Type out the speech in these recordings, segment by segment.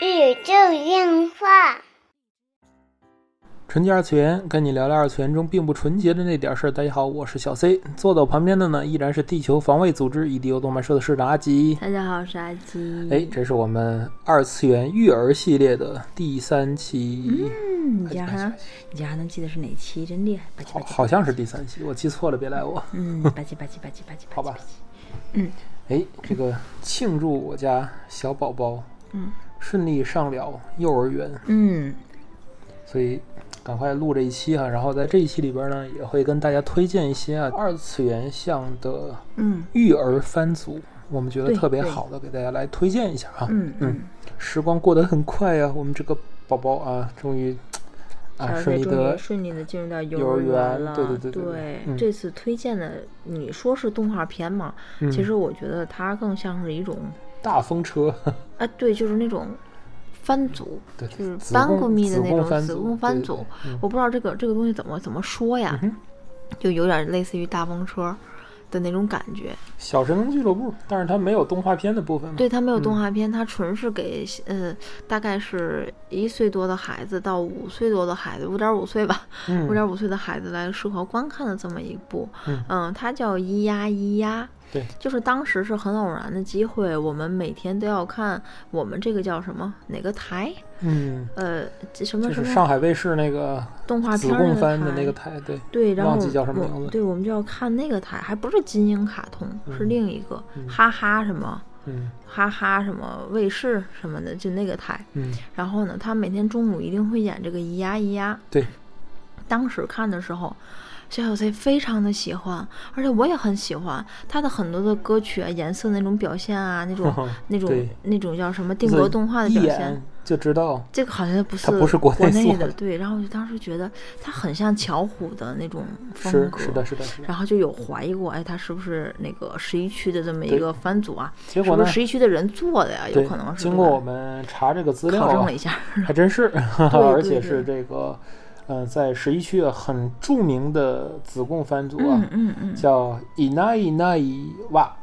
宇宙电话。纯洁二次元，跟你聊聊二次元中并不纯洁的那点事儿。大家好，我是小 C，坐在我旁边的呢依然是地球防卫组织 EDO 动漫社的社长阿吉。大家好，我是阿吉。哎，这是我们二次元育儿系列的第三期，嗯，你竟然还能，你竟然还能记得是哪期，真厉害！吧唧吧唧，好好像是第三期，我记错了，别赖我。嗯，吧唧吧唧吧唧吧唧，好吧。嗯，哎，这个庆祝我家小宝宝，嗯，顺利上了幼儿园，嗯，所以。赶快录这一期哈，然后在这一期里边呢，也会跟大家推荐一些啊二次元向的嗯。育儿番组，我们觉得特别好的，给大家来推荐一下啊。嗯嗯，时光过得很快呀，我们这个宝宝啊，终于啊小飞终顺利的于顺利的进入到幼儿儿园了。对对对对对嗯这次推荐的，你说是动画片嘛？嗯其实我觉得它更像是一种，大风车，啊，对，就是那种番组，对，就是子宫班过密的那种子宫番组我不知道这个这个东西怎么怎么说呀，嗯就有点类似于大风车的那种感觉。小神龙俱乐部，但是它没有动画片的部分。对，它没有动嗯画片，它纯是给呃，大概是一岁多的孩子到五岁多的孩子，五点五岁吧，嗯，五点五岁的孩子来适合观看的这么一部。嗯它叫咿呀咿呀。对，就是当时是很偶然的机会，我们每天都要看我们这个叫什么哪个台？嗯，呃，这什么就是什么上海卫视那个动画子片的台那个台，对，对，然后忘记叫什么我名字对，我们就要看那个台，还不是金鹰卡通，是嗯另一个、嗯哈哈什么嗯哈哈什么卫视什么的，就那个台。嗯，然后呢，他每天中午一定会演这个咿呀咿呀。对，当时看的时候，小小 C 非常的喜欢，而且我也很喜欢他的很多的歌曲啊、颜色那种表现啊，那种 那种那种叫什么定格动画的表现。就知道，这个好像不是它不是国内的，对。然后我就当时觉得他很像巧虎的那种风格，是是的，是的，是的。然后就有怀疑过，哎，他是不是那个十一区的这么一个番组啊？结果呢是不是十一区的人做的呀？有可能，是。经过我们查这个资料啊考证了一，下，还真是，对 而且是对这个，呃，在十一区啊很著名的子贡番组啊嗯，嗯嗯，叫伊奈伊奈伊哇，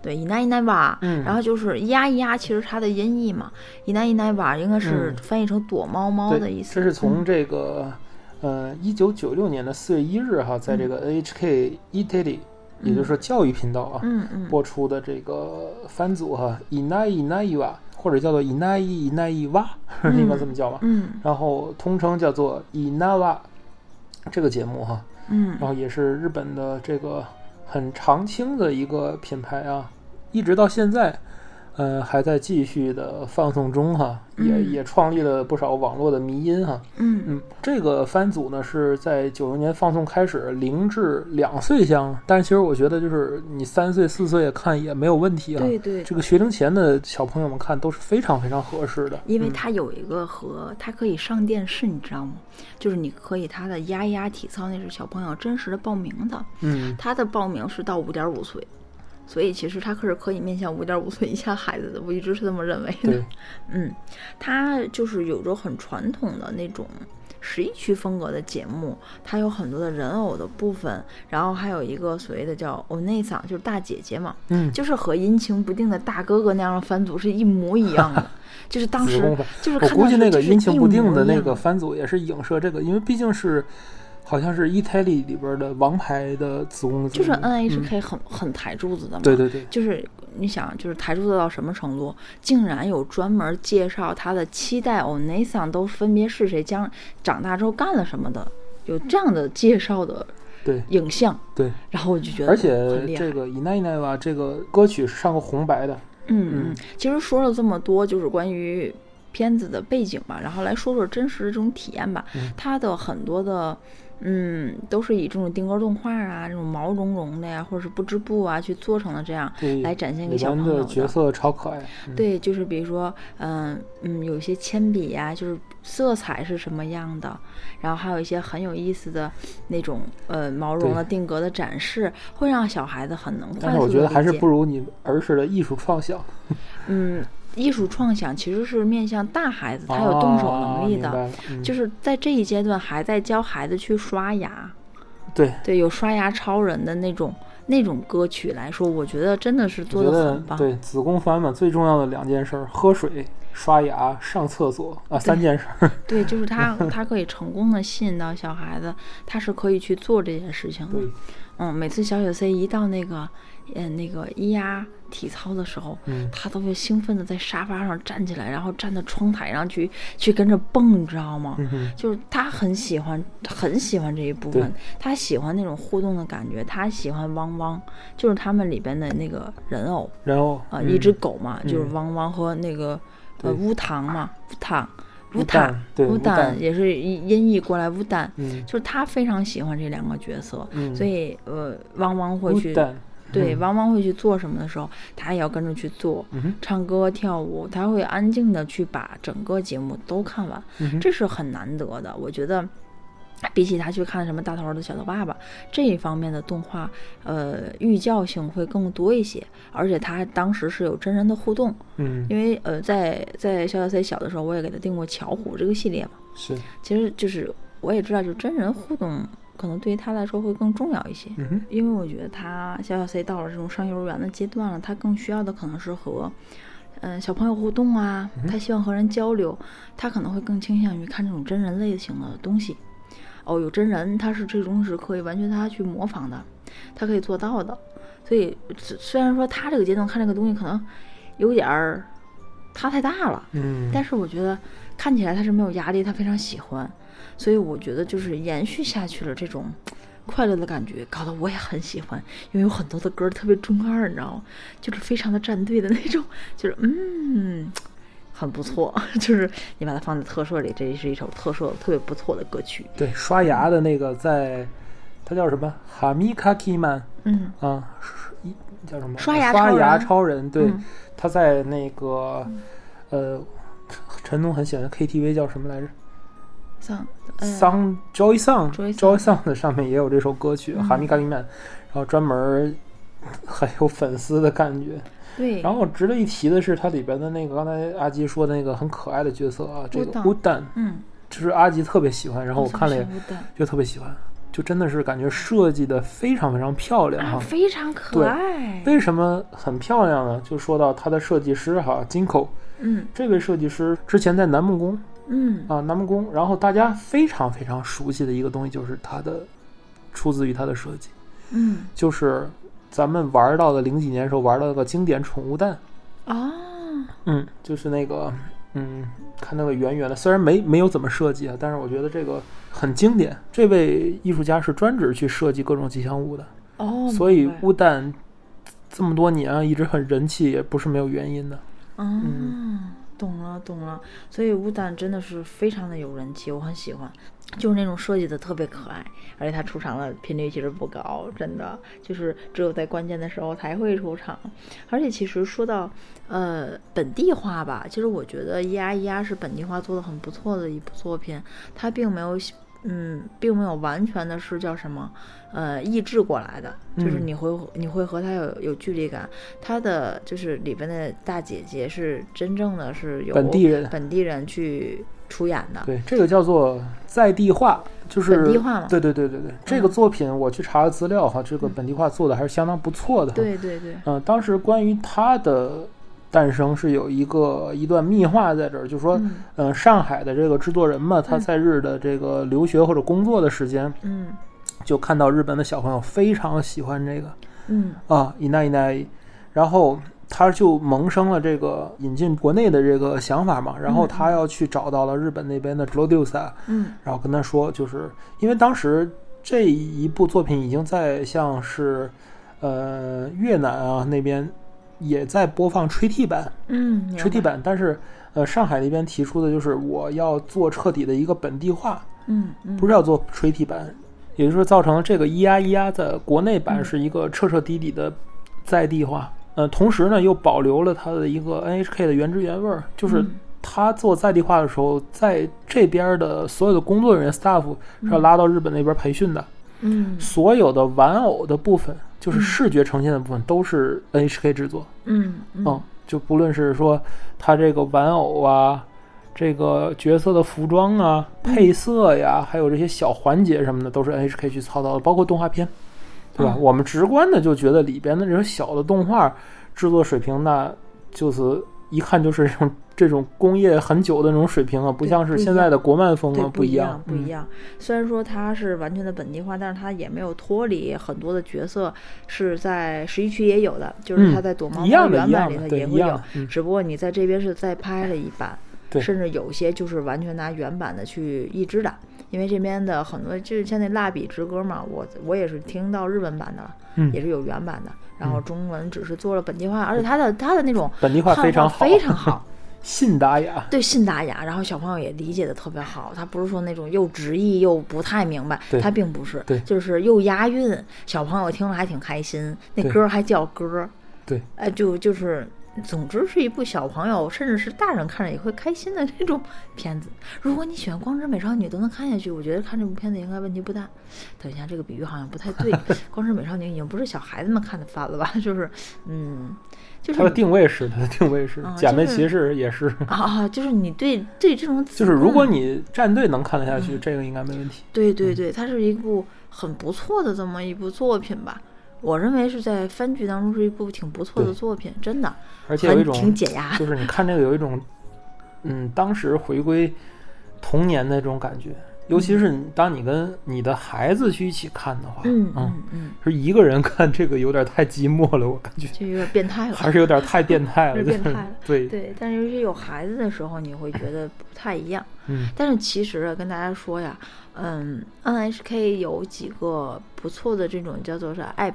对，伊奈伊奈哇，嗯。然后就是咿呀咿呀，其实它的音译嘛，伊奈伊奈哇应该是嗯。翻译成躲猫猫的意对，思。这是从嗯。这个，呃，一九九六年的四月一日哈，在这个 NHK Italy，也就是说教育频道啊，嗯嗯。播出的这个番组哈，伊奈伊奈伊哇，或者叫做伊奈伊伊奈伊哇，应该这么叫吧。嗯。然后通称叫做伊奈哇这个节目哈，嗯。然后也是日本的这个很常青的一个品牌啊，一直到现在，呃，还在继续的放送中哈，也嗯也创立了不少网络的迷音哈。嗯嗯，这个番组呢是在九零年放送开始，零至两岁相，但是其实我觉得就是你三岁四岁看也没有问题啊。对对这个学龄前的小朋友们看都是非常非常合适的，因为嗯它有一个和它可以上电视，你知道吗？就是你可以它的呀呀体操那是小朋友真实的报名的，嗯它的报名是到五点五岁，所以其实它可是可以面向五点五岁以下孩子的，我一直是这么认为的对。嗯，它就是有着很传统的那种十一区风格的节目，它有很多的人偶的部分，然后还有一个所谓的叫欧内桑，就是大姐姐嘛，嗯，就是和阴晴不定的大哥哥那样的番组是一模一样的，就是当时就是我估计那个阴晴不定的那个番组也是影射这个，因为毕竟是好像是伊泰利里边的王牌的子宫就是嗯 NHK 很、很抬柱子的嘛，对对对，就是你想，就是抬柱子到什么程度，竟然有专门介绍他的七代欧内桑都分别是谁，将长大之后干了什么的，有这样的介绍的对影像，对，然后我就觉得而且这个伊奈伊奈吧这个歌曲是上过红白的，嗯嗯。嗯，其实说了这么多，就是关于片子的背景吧，然后来说说真实的这种体验吧。嗯。它的很多的，嗯，都是以这种定格动画啊，这种毛茸茸的呀，或者是不织布啊去做成的这样，来展现给小朋友的。角色超可爱，嗯，对，就是比如说，嗯嗯，有一些铅笔呀、就是色彩是什么样的，然后还有一些很有意思的那种呃毛绒的定格的展示，会让小孩子很能快速但是我觉得还是不如你儿时的艺术创想，嗯，艺术创想其实是面向大孩子，他有动手能力的，就是在这一阶段还在教孩子去刷牙，对对，有刷牙超人的那种那种歌曲来说，我觉得真的是做的很棒。对子宫繁嘛，最重要的两件事儿：喝水、刷牙、上厕所啊，三件事儿。对，就是他，他可以成功的吸引到小孩子，他是可以去做这件事情的。对，嗯，每次小雪 C 一到那个，嗯，那个咿呀体操的时候，嗯他都会兴奋的在沙发上站起来，然后站到窗台上去，去跟着蹦，你知道吗？嗯，就是他很喜欢，很喜欢这一部分，他喜欢那种互动的感觉，他喜欢汪汪，就是他们里边的那个人偶人偶啊、嗯一只狗嘛，就是嗯汪汪和那个对呃乌糖嘛，乌糖，乌坦蛋，对乌乌蛋蛋也是音译过来乌蛋，嗯就是他非常喜欢这两个角色，嗯，所以呃，汪汪会去对，嗯。汪汪会去做什么的时候，他也要跟着去做，嗯，唱歌跳舞，他会安静的去把整个节目都看完，嗯这是很难得的。我觉得，比起他去看什么大头儿子小头爸爸这一方面的动画，呃，寓教性会更多一些，而且他当时是有真人的互动，嗯。因为呃，在在小小 C 小的时候，我也给他定过巧虎这个系列嘛，是，其实就是我也知道，就真人互动可能对于他来说会更重要一些。嗯，因为我觉得他小小 C 到了这种上幼儿园的阶段了，他更需要的可能是和，嗯、小朋友互动啊，他希望和人交流，他可能会更倾向于看这种真人类型的东西。哦，有真人，他是这种是可以完全他去模仿的，他可以做到的。所以虽虽然说他这个阶段看这个东西可能有点儿他太大了，嗯，但是我觉得看起来他是没有压力，他非常喜欢，所以我觉得就是延续下去了这种快乐的感觉，搞得我也很喜欢，因为有很多的歌儿特别中二，你知道吗？就是非常的站队的那种，就是嗯，很不错，就是你把它放在特摄里，这是一首特摄特别不错的歌曲。对，刷牙的那个在，它叫什么？哈米卡基曼嗯啊，是一叫什么？刷牙刷牙超人对，嗯他在那个呃，陈东很喜欢的 KTV 叫什么来着？像呃桑 Joy Song Joy Song 的上面也有这首歌曲《嗯哈密卡里曼》，然后专门 很有粉丝的感觉。对，然后值得一提的是，它里边的那个刚才阿吉说的那个很可爱的角色啊，这个乌蛋嗯，就是阿吉特别喜欢，然后我看了就特别喜欢，就真的是感觉设计的非常非常漂亮啊，哈。非常可爱。为什么很漂亮呢？就说到它的设计师哈，金口嗯这位设计师之前在南梦宫嗯。啊，南木宫，然后大家非常非常熟悉的一个东西就是它的出自于它的设计，嗯。就是咱们玩到的零几年时候玩到那个经典宠物蛋，啊，嗯，就是那个嗯，看那个圆圆的，虽然没没有怎么设计啊，但是我觉得这个很经典。这位艺术家是专职去设计各种吉祥物的，哦，所以乌蛋这么多年啊一直很人气，也不是没有原因的。嗯，懂了懂了，所以乌蛋真的是非常的有人气，我很喜欢，就是那种设计的特别可爱，而且他出场的频率其实不高，真的就是只有在关键的时候才会出场。而且其实说到呃本地化吧，其实我觉得《咿呀咿呀》是本地化做的很不错的一部作品，它并没有。嗯，并没有完全的是叫什么，呃，译制过来的，就是嗯你会、你会和他有有距离感。他的就是里边的大姐姐是真正的是有本地人本地人去出演的。对，这个叫做在地化，就是本地化嘛对对对对对，这个作品我去查了资料哈，这个本地化做的还是相当不错的。，对对对，嗯、当时关于他的诞生是有一个一段秘话在这儿，就是说，嗯。嗯、上海的这个制作人嘛，他在日的这个留学或者工作的时间，嗯。就看到日本的小朋友非常喜欢这个嗯。啊，伊奈伊奈，然后他就萌生了这个引进国内的这个想法嘛，然后他要去找到了日本那边的 producer，嗯。然后跟他说，就是因为当时这一部作品已经在像是呃越南啊那边也在播放吹替版，嗯，吹替版，但是呃上海那边提出的就是我要做彻底的一个本地化，嗯嗯，不是要做吹替版，也就是说造成了这个咿呀咿呀在国内版嗯。是一个彻彻底底的在地化，呃，同时呢又保留了它的一个 NHK 的原汁原味儿，就是嗯他做在地化的时候，在这边的所有的工作人员 staff 是要拉到日本那边培训的，嗯。所有的玩偶的部分，就是嗯。视觉呈现的部分，都是 NHK 制作，嗯嗯。嗯，就不论是说它这个玩偶啊，这个角色的服装啊、嗯。配色呀，还有这些小环节什么的，都是 NHK 去操刀的，包括动画片，对吧？嗯。我们直观的就觉得里边的这种小的动画制作水平，那就是一看就是这 种这种工业很久的那种水平啊，不像是现在的国漫风对，啊，不一样，不一样。虽然说它是完全的本地化，但是它也没有脱离很多的角色是在十一区也有的，就是它在躲猫猫原版里头也会有只不过你在这边是再拍了一版，对甚至有些就是完全拿原版的去译制的，因为这边的很多就是像那蜡笔之歌嘛，我我也是听到日文版的了，嗯。也是有原版的，然后嗯中文只是做了本地化，而且它的它的那种本地化非常好，非常好。信达雅，对，信达雅，然后小朋友也理解的特别好，他不是说那种又直译又不太明白，他并不是，对。就是又押韵，小朋友听了还挺开心，那歌儿还叫歌儿，对，哎，就就是，总之是一部小朋友甚至是大人看着也会开心的那种片子。如果你喜欢《光之美少女》都能看下去，我觉得看这部片子应该问题不大。等一下，这个比喻好像不太对，《光之美少女》已经不是小孩子们看的番了吧？就是，嗯，就是它的定位是它的定位是啊假面骑士也是，啊，就是你对对这种就是如果嗯你战队能看得下去，这个应该没问题。对对对，它是一部很不错的这么一部作品吧。我认为是在番剧当中是一部挺不错的作品，真的，而且有一种挺解压。就是你看这个有一种，嗯，当时回归童年的这种感觉，尤其是当你跟你的孩子去一起看的话，嗯嗯嗯，是一个人看这个有点太寂寞了，我感觉就有点变态了。还是有点太变态了，是变态了 对，对，但是尤其有孩子的时候，你会觉得不太一样。嗯，但是其实啊，跟大家说呀，嗯，NHK 有几个不错的这种叫做是 app，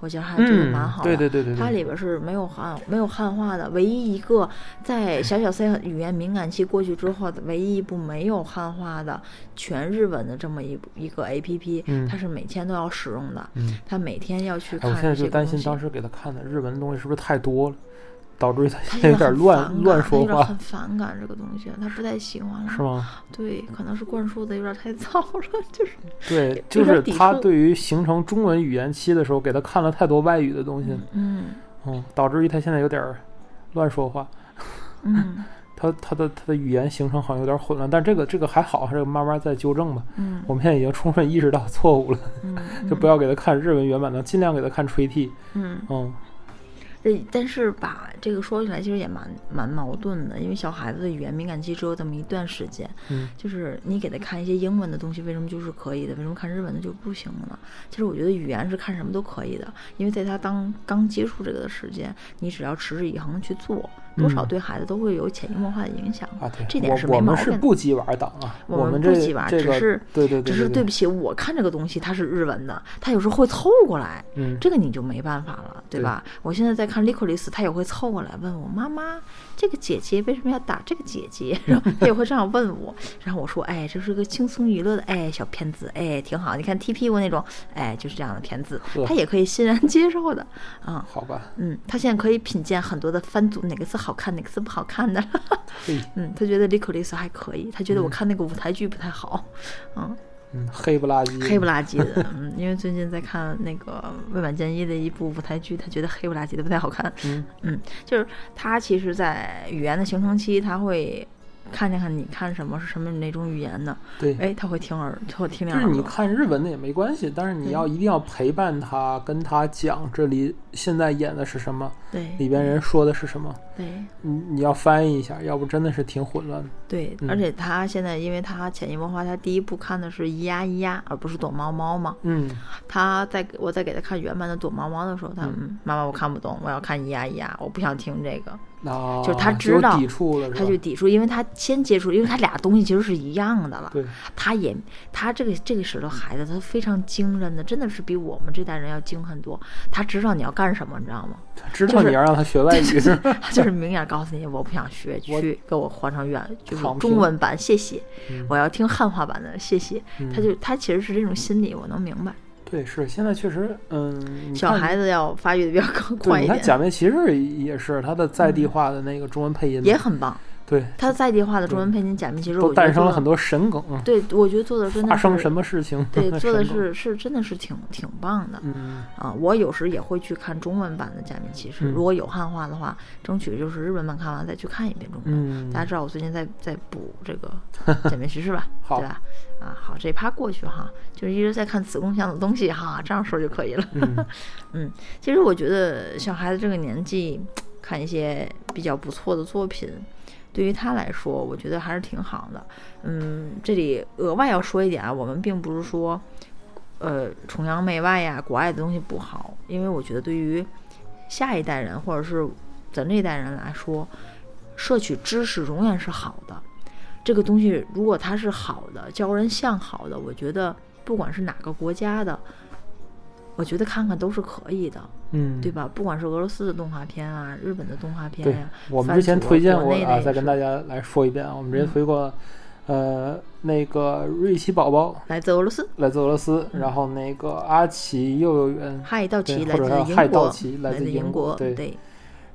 我觉得还真的嗯蛮好的。对对对对对它里边是没有汉没有汉化的，唯一一个在小小 C 语言敏感期过去之后的唯一一部没有汉化的全日文的这么一一个 APP，、嗯它是每天都要使用的，嗯，它每天要去哎，看我现在就担心当时给他看的日文的东西是不是太多了，导致于他他现在有点很乱乱说话很，反感这个东西，他不太喜欢了。是？吗？对，可能是灌输的有点太早了，就是对，就是他对于形成中文语言期的时候，给他看了太多外语的东西，嗯嗯，导致于他现在有点儿乱说话。嗯 他他的他的语言形成好像有点混乱，但这个这个还好，这个慢慢再纠正吧。嗯我们现在已经充分意识到错误了，嗯，就不要给他看日文原版的，尽量给他看吹替。嗯。嗯，这但是把这个说起来，其实也蛮蛮矛盾的，因为小孩子的语言敏感期只有这么一段时间，嗯就是你给他看一些英文的东西，为什么就是可以的？为什么看日文的就不行了呢？其实我觉得语言是看什么都可以的，因为在他当刚接触这个的时间，你只要持之以恒去做，多少嗯对孩子都会有潜移默化的影响。啊，对，这点是我我们是没毛病的不鸡娃党啊，我们不鸡娃这个只是对对对对只是对不起，我看这个东西它是日文的，它有时候会凑过来，嗯，这个你就没办法了，对吧？我现在在看《Licorice》，他也会凑过来问我妈妈，这个姐姐为什么要打这个姐姐？然后他也会这样问我，然后我说，哎，这是个轻松娱乐的哎小片子，哎，挺好。你看踢屁股那种，哎，就是这样的片子呵，他也可以欣然接受的，啊、好吧，嗯，他现在可以品鉴很多的番组，哪个字好看，哪个是不好看的。嘿，嗯，他觉得利克利斯还可以，他觉得我看那个舞台剧不太好，嗯。嗯，黑不拉几，黑不拉几的，嗯，因为最近在看那个未满建一的一部舞台剧，他觉得黑不拉几的不太好看。嗯嗯，就是他其实，在语言的形成期，他会看见看你看什么是什么哪种语言的，对，哎，他会听耳，他会听两就是你。看日文的也没关系，但是你要一定要陪伴他，跟他讲这里现在演的是什么，对里边人说的是什么，对你你要翻译一下，要不真的是挺混乱的。对，嗯而且他现在，因为他潜移默化，他第一部看的是咿呀咿呀，而不是躲猫猫嘛。嗯，他在我在给他看原版的躲猫猫的时候，他嗯，妈妈我看不懂，我要看咿呀咿呀，我不想听这个。那就是他知道他就抵触，因为他先接触，因为他俩东西其实是一样的了。对，他也，他这个这个时候孩子，他非常精认的，真的是比我们这代人要精很多。他知道你要干什么，你知道吗？他知就是道你要让他学外语，他就是明眼告诉你，我不想学，去给我换成原就是中文版，谢谢。嗯我要听汉化版的，谢谢。他就他其实是这种心理，我能明白。对，是现在确实，嗯，小孩子要发育的比较更对，你看快一点，假面骑士也是他的在地化的那个中文配音嘛，也很棒。对，它在地化的中文配音假面骑士，都诞生了很多神梗。对，我觉得做的真的发生什么事情？对，做的是是真的是挺挺棒的。嗯啊，我有时也会去看中文版的假面骑士，如果有汉化的话，争取就是日本版看完再去看一遍中文。嗯，大家知道我最近在在补这个假面骑士吧？好，对吧？啊，好，这一趴过去哈，就是一直在看子宫像的东西哈，这样说就可以了。嗯 嗯，其实我觉得小孩子这个年纪看一些比较不错的作品。对于他来说，我觉得还是挺好的。嗯，这里额外要说一点啊，我们并不是说，呃，崇洋媚外呀，国外的东西不好。因为我觉得对于下一代人或者是咱这一代人来说，摄取知识永远是好的。这个东西如果它是好的，教人向好的，我觉得不管是哪个国家的。我觉得看看都是可以的，嗯，对吧？不管是俄罗斯的动画片啊，日本的动画片呀，我们之前推荐过啊，再跟大家来说一遍啊，我们之前推过，呃，那个瑞奇宝宝来自俄罗斯，来自俄罗斯，然后那个阿奇幼幼园，嗨道奇来自英国，来自英国，对，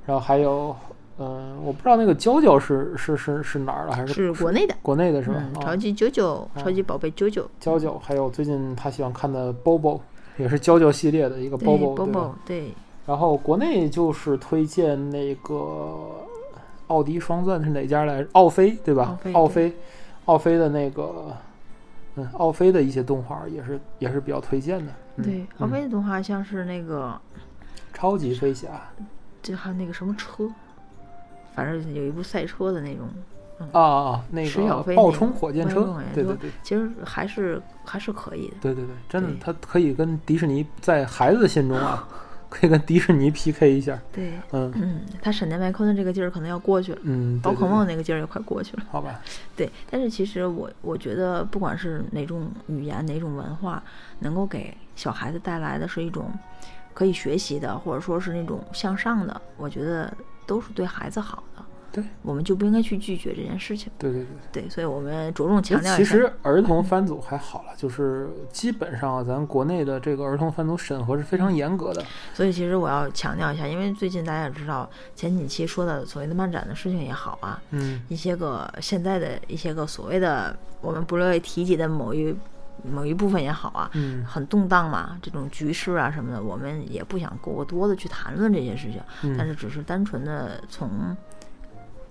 然后还有，嗯，我不知道那个娇娇是是是是哪儿的，还是是国内的，国内的是吧？超级九九，超级宝贝九九，娇娇，还有最近他喜欢看的 Bobo。也是娇娇系列的一个 Bobo，对。然后国内就是推荐那个奥迪双钻是哪家来？奥飞对吧？奥飞，奥飞的那个，嗯，奥飞的一些动画也是也是比较推荐的。对，奥飞的动画像是那个超级飞侠，这还有那个什么车，反正有一部赛车的那种。啊啊，那个爆冲火箭车，对对对，其实还是还是可以的。对对对，真的，它可以跟迪士尼在孩子的心中啊，可以跟迪士尼 PK 一下。对，嗯嗯，他闪电麦昆的这个劲儿可能要过去了，嗯，宝可梦那个劲儿也快过去了。好吧。对，但是其实我我觉得，不管是哪种语言、哪种文化，能够给小孩子带来的是一种可以学习的，或者说是那种向上的，我觉得都是对孩子好的。对，我们就不应该去拒绝这件事情。对对对，对，所以我们着重强调一下。其实儿童番组还好了，就是基本上咱国内的这个儿童番组审核是非常严格的。所以其实我要强调一下，因为最近大家也知道，前几期说的所谓的漫展的事情也好啊，嗯，一些个现在的一些个所谓的我们不乐意提及的某一某一部分也好啊，嗯，很动荡嘛，这种局势啊什么的，我们也不想过多的去谈论这些事情，但是只是单纯的从。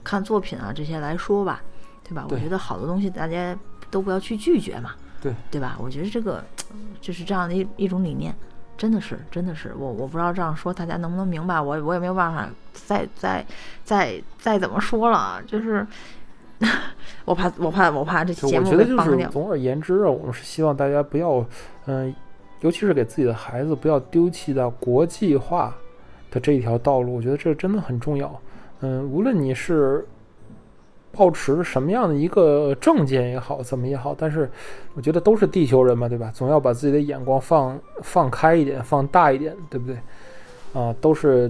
看作品啊，这些来说吧，对吧？我觉得好多东西大家都不要去拒绝嘛，对对吧？我觉得这个就是这样的一一种理念，真的是真的是我我不知道这样说大家能不能明白，我我也没有办法再再再再怎么说了，就是 我怕我怕我怕这期节目被绑掉。总而言之啊，我们是希望大家不要嗯，尤其是给自己的孩子不要丢弃到国际化的这一条道路，我觉得这真的很重要。嗯，无论你是抱持什么样的一个证件也好，怎么也好，但是我觉得都是地球人嘛，对吧？总要把自己的眼光放放开一点，放大一点，对不对？啊，都是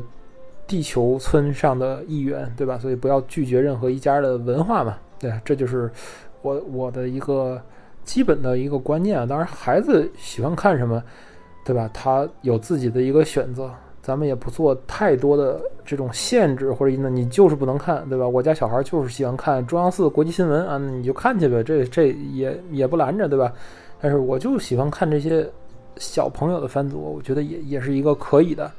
地球村上的一员，对吧？所以不要拒绝任何一家的文化嘛，对，这就是我我的一个基本的一个观念啊。当然，孩子喜欢看什么，对吧？他有自己的一个选择。咱们也不做太多的这种限制，或者呢，你就是不能看，对吧？我家小孩就是喜欢看中央四国际新闻啊，那你就看去呗，这这也也不拦着，对吧？但是我就喜欢看这些小朋友的番组，我觉得也也是一个可以的，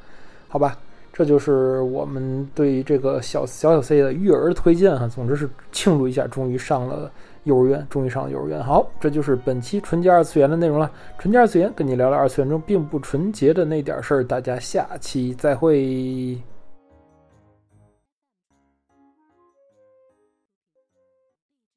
好吧？这就是我们对这个小小小 C 的育儿推荐哈。总之是庆祝一下，终于上了。幼儿园终于上了幼儿园，好，这就是本期纯洁二次元的内容了。纯洁二次元跟你聊聊二次元中并不纯洁的那点事儿，大家下期再会。